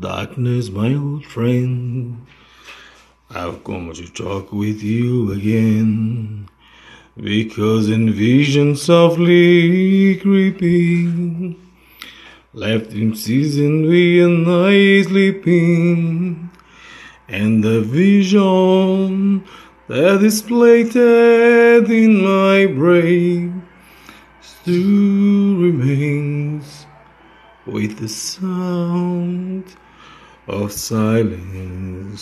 Darkness, my old friend. I've come to talk with you again. Because in vision softly creeping, left in season we and I sleeping, and the vision that is planted in my brain still with the sound of silence.